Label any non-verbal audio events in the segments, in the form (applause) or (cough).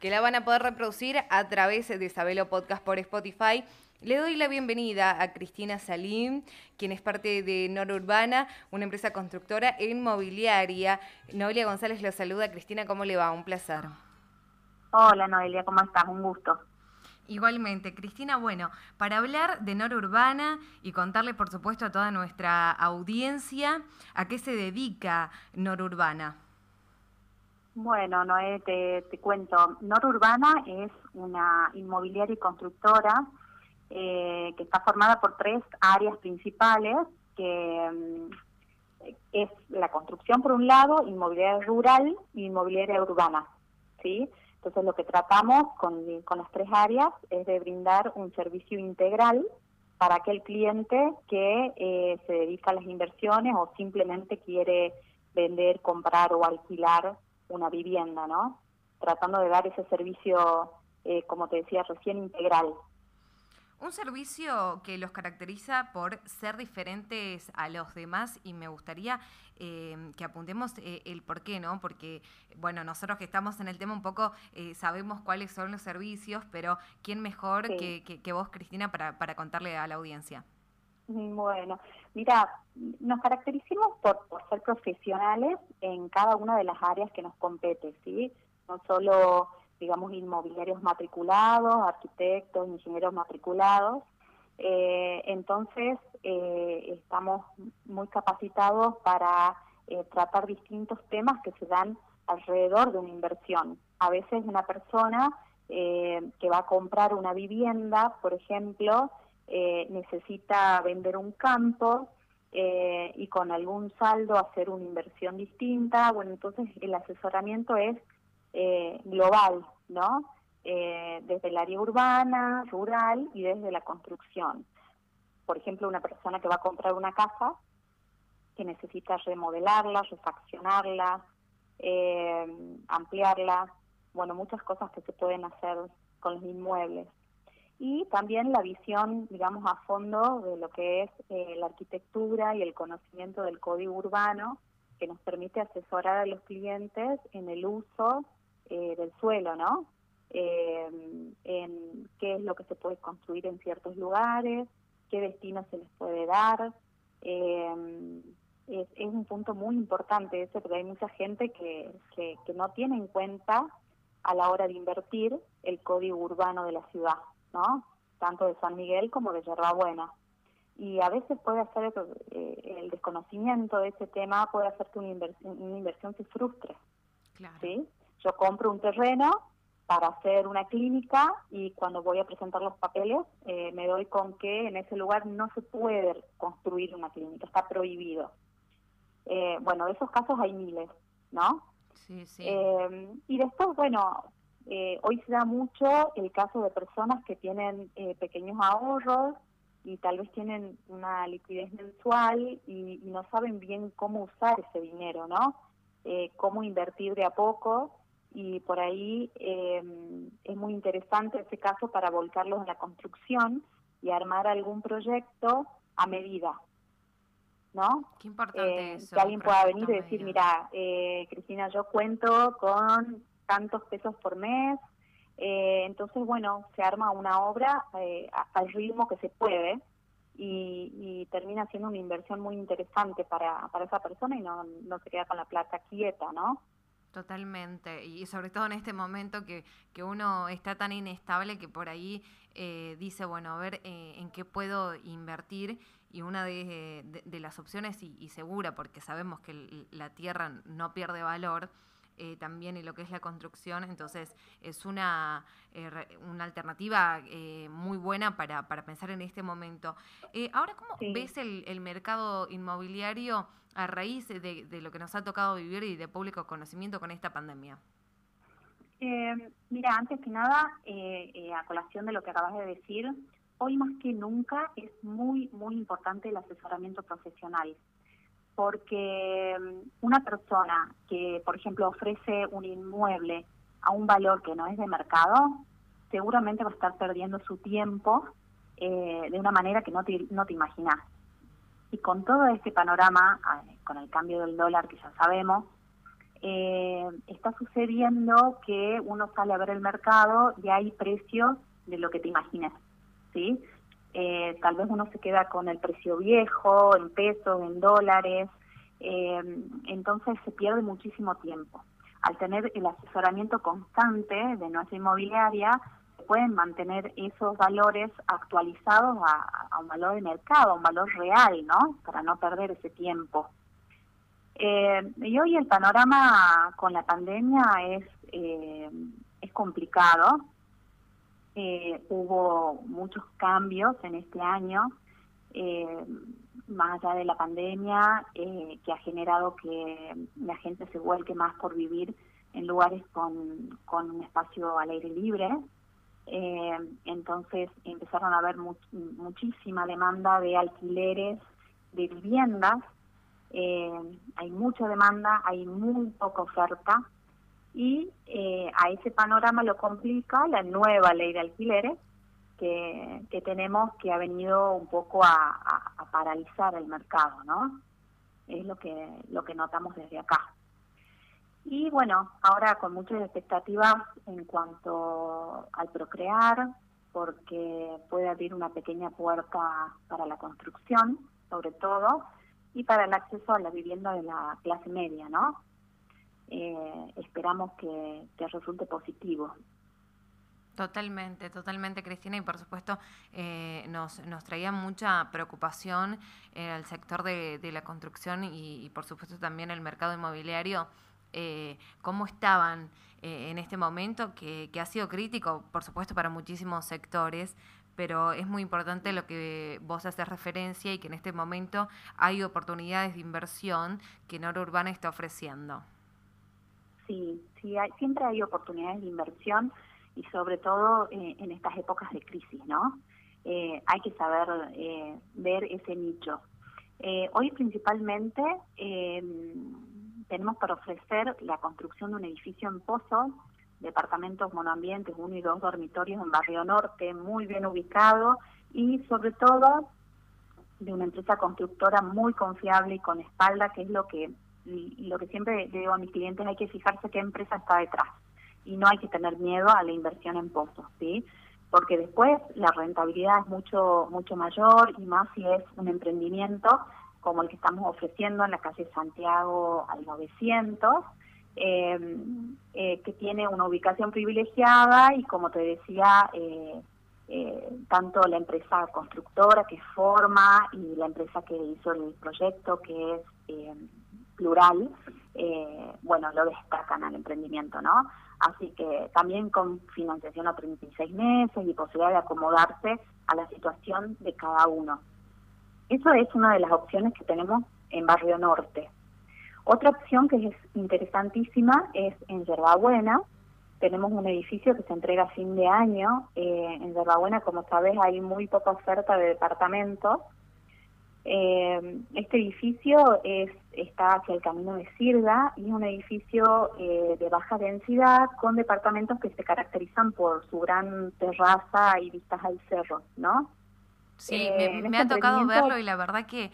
que la van a poder reproducir a través de Sabelo Podcast por Spotify. Le doy la bienvenida a Cristina Salim, quien es parte de Norurbana, una empresa constructora inmobiliaria. Noelia González lo saluda. Cristina, ¿cómo le va? Un placer. Hola Noelia, ¿cómo estás? Un gusto. Igualmente, Cristina, bueno, para hablar de Norurbana y contarle, por supuesto, a toda nuestra audiencia a qué se dedica Norurbana. Bueno, Noé, te, cuento. Norurbana es una inmobiliaria y constructora eh, que está formada por tres áreas principales, que mm, es la construcción por un lado, inmobiliaria rural y inmobiliaria urbana. ¿sí? Entonces lo que tratamos con, las tres áreas es de brindar un servicio integral para aquel cliente que eh, se dedica a las inversiones o simplemente quiere vender, comprar o alquilar una vivienda, ¿no? Tratando de dar ese servicio, eh, como te decía recién, integral. Un servicio que los caracteriza por ser diferentes a los demás y me gustaría eh, que apuntemos eh, el por qué, ¿no? Porque, bueno, nosotros que estamos en el tema un poco sabemos cuáles son los servicios, pero ¿quién mejor que, que, vos, Cristina, para, para contarle a la audiencia? (laughs) Bueno, mira, nos caracterizamos por, ser profesionales en cada una de las áreas que nos compete, ¿sí? No solo, digamos, inmobiliarios matriculados, arquitectos, ingenieros matriculados. Eh, entonces, eh, estamos muy capacitados para eh, tratar distintos temas que se dan alrededor de una inversión. A veces una persona que va a comprar una vivienda, por ejemplo, eh, necesita vender un campo eh, y con algún saldo hacer una inversión distinta, bueno, entonces el asesoramiento es eh, global, ¿no? desde el área urbana, rural y desde la construcción. Por ejemplo, una persona que va a comprar una casa que necesita remodelarla, refaccionarla, ampliarla, bueno, muchas cosas que se pueden hacer con los inmuebles y también la visión, digamos, a fondo de lo que es eh, la arquitectura y el conocimiento del código urbano, que nos permite asesorar a los clientes en el uso eh, del suelo, ¿no? Eh, en qué es lo que se puede construir en ciertos lugares, qué destino se les puede dar. Es, es, un punto muy importante ese, porque hay mucha gente que, que, que no tiene en cuenta a la hora de invertir el código urbano de la ciudad. ¿No? Tanto de San Miguel como de Yerbabuena. Y a veces puede hacer eh, el desconocimiento de ese tema, puede hacer que una inversión, una inversión se frustre. ¿sí? Yo compro un terreno para hacer una clínica y cuando voy a presentar los papeles eh, me doy con que en ese lugar no se puede construir una clínica, está prohibido. Eh, bueno, de esos casos hay miles, ¿no? Sí, sí. y después, bueno, eh, hoy se da mucho el caso de personas que tienen eh, pequeños ahorros y tal vez tienen una liquidez mensual y, no saben bien cómo usar ese dinero, ¿no? Eh, cómo invertir de a poco y por ahí es muy interesante ese caso para volcarlos en la construcción y armar algún proyecto a medida, ¿no? Qué importante eso. Que alguien pueda venir y decir, mira, Cristina, yo cuento con tantos pesos por mes. Eh, entonces, bueno, se arma una obra eh, al ritmo que se puede y, termina siendo una inversión muy interesante para, para esa persona y no, no se queda con la plata quieta, ¿no? Totalmente, y sobre todo en este momento que, que uno está tan inestable que por ahí eh, dice, bueno, a ver eh, en qué puedo invertir y una de, de, las opciones, y, y, segura, porque sabemos que la tierra no pierde valor, eh, también en lo que es la construcción, entonces es una, eh, una alternativa eh, muy buena para, para pensar en este momento. ahora, ¿cómo ves el, el, mercado inmobiliario a raíz de, de, lo que nos ha tocado vivir y de público conocimiento con esta pandemia? mira, antes que nada, a colación de lo que acabas de decir, hoy más que nunca es muy, muy importante el asesoramiento profesional porque mm, una persona que, por ejemplo, ofrece un inmueble a un valor que no es de mercado, seguramente va a estar perdiendo su tiempo eh, de una manera que no te, no te imaginas. Y con todo este panorama, con el cambio del dólar que ya sabemos, eh, está sucediendo que uno sale a ver el mercado y hay precios de lo que te imaginas, ¿sí? Eh, tal vez uno se queda con el precio viejo, en pesos, en dólares, eh, entonces se pierde muchísimo tiempo. Al tener el asesoramiento constante de nuestra inmobiliaria, pueden mantener esos valores actualizados a, a un valor de mercado, a un valor real, ¿no? Para no perder ese tiempo. Eh, y hoy el panorama con la pandemia es, eh, es complicado. Eh, hubo muchos cambios en este año, más allá de la pandemia, que ha generado que la gente se vuelque más por vivir en lugares con, con un espacio al aire libre. entonces empezaron a haber muchísima demanda de alquileres de viviendas eh, hay mucha demanda, hay muy poca oferta y eh, a ese panorama lo complica la nueva ley de alquileres que, que tenemos que ha venido un poco a, paralizar el mercado, ¿no? Es lo que, lo que notamos desde acá. Y bueno, ahora con muchas expectativas en cuanto al procrear, porque puede abrir una pequeña puerta para la construcción, sobre todo, y para el acceso a la vivienda de la clase media, ¿no? Eh, esperamos que, resulte positivo. Totalmente, totalmente, Cristina, y por supuesto eh, nos, nos traía mucha preocupación eh, el sector de, la construcción y, por supuesto también el mercado inmobiliario, eh, cómo estaban en este momento, que, que ha sido crítico, por supuesto, para muchísimos sectores, pero es muy importante lo que vos haces referencia y que en este momento hay oportunidades de inversión que Noro Urbana está ofreciendo. Sí, sí, hay, siempre hay oportunidades de inversión y sobre todo eh, en estas épocas de crisis, ¿no? Eh, hay que saber eh, ver ese nicho. hoy principalmente tenemos para ofrecer la construcción de un edificio en Pozo departamentos monoambientes, uno y dos dormitorios en Barrio Norte, muy bien ubicado y sobre todo de una empresa constructora muy confiable y con espalda, que es lo que lo que siempre digo a mis clientes, hay que fijarse qué empresa está detrás y no hay que tener miedo a la inversión en pozos, ¿sí? Porque después la rentabilidad es mucho mucho mayor y más si es un emprendimiento como el que estamos ofreciendo en la calle Santiago al 900, eh, eh, que tiene una ubicación privilegiada y como te decía, eh, eh, tanto la empresa constructora que forma y la empresa que hizo el proyecto, que es plural, bueno, lo destacan al emprendimiento, ¿no? Así que también con financiación a 36 meses y posibilidad de acomodarse a la situación de cada uno. Eso es una de las opciones que tenemos en Barrio Norte. Otra opción que es interesantísima es en Yerbabuena. Tenemos un edificio que se entrega a fin de año. Eh, en Yerbabuena, como sabes, hay muy poca oferta de departamentos. Eh, este edificio es, está hacia el camino de Sirga y es un edificio eh, de baja densidad con departamentos que se caracterizan por su gran terraza y vistas al cerro, ¿no? Sí, me, me ha este tocado verlo y la verdad que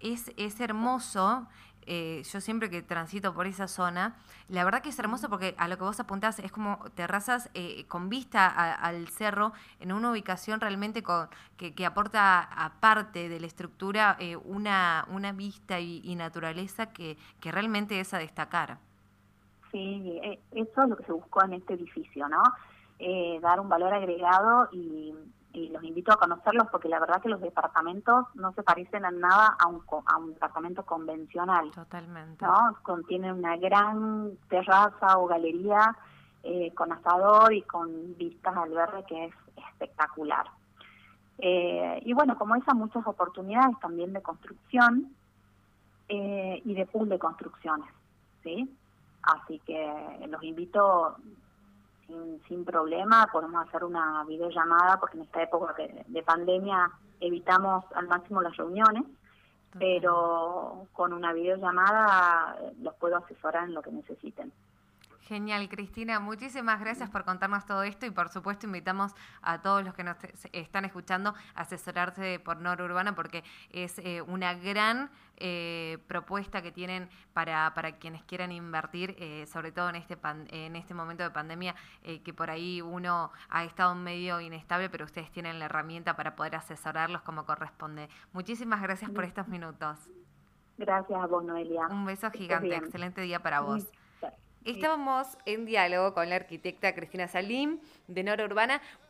es, es hermoso eh, yo siempre que transito por esa zona, la verdad que es hermoso porque a lo que vos apuntás es como terrazas eh, con vista al cerro en una ubicación realmente con, que, que aporta aparte de la estructura eh, una, una vista y, naturaleza que, que realmente es a destacar. Sí, eso es lo que se buscó en este edificio, ¿no? dar un valor agregado y y los invito a conocerlos porque la verdad que los departamentos no se parecen en nada a un, a un departamento convencional. Totalmente. ¿no? Contienen una gran terraza o galería eh, con asador y con vistas al verde que es espectacular. Eh, y bueno, como esas muchas oportunidades también de construcción eh, y de pool de construcciones, ¿sí? Así que los invito sin, problema, podemos hacer una videollamada porque en esta época de, pandemia evitamos al máximo las reuniones, pero con una videollamada los puedo asesorar en lo que necesiten. Genial, Cristina. Muchísimas gracias por contarnos todo esto y por supuesto invitamos a todos los que nos están escuchando a asesorarse por Nor Urbana porque es eh, una gran eh, propuesta que tienen para, para quienes quieran invertir, eh, sobre todo en este, en este momento de pandemia, que por ahí uno ha estado medio inestable, pero ustedes tienen la herramienta para poder asesorarlos como corresponde. Muchísimas gracias por estos minutos. Gracias a vos, Noelia. Un beso gigante, excelente día para vos. Estábamos en diálogo con la arquitecta Cristina Salim de Nora Urbana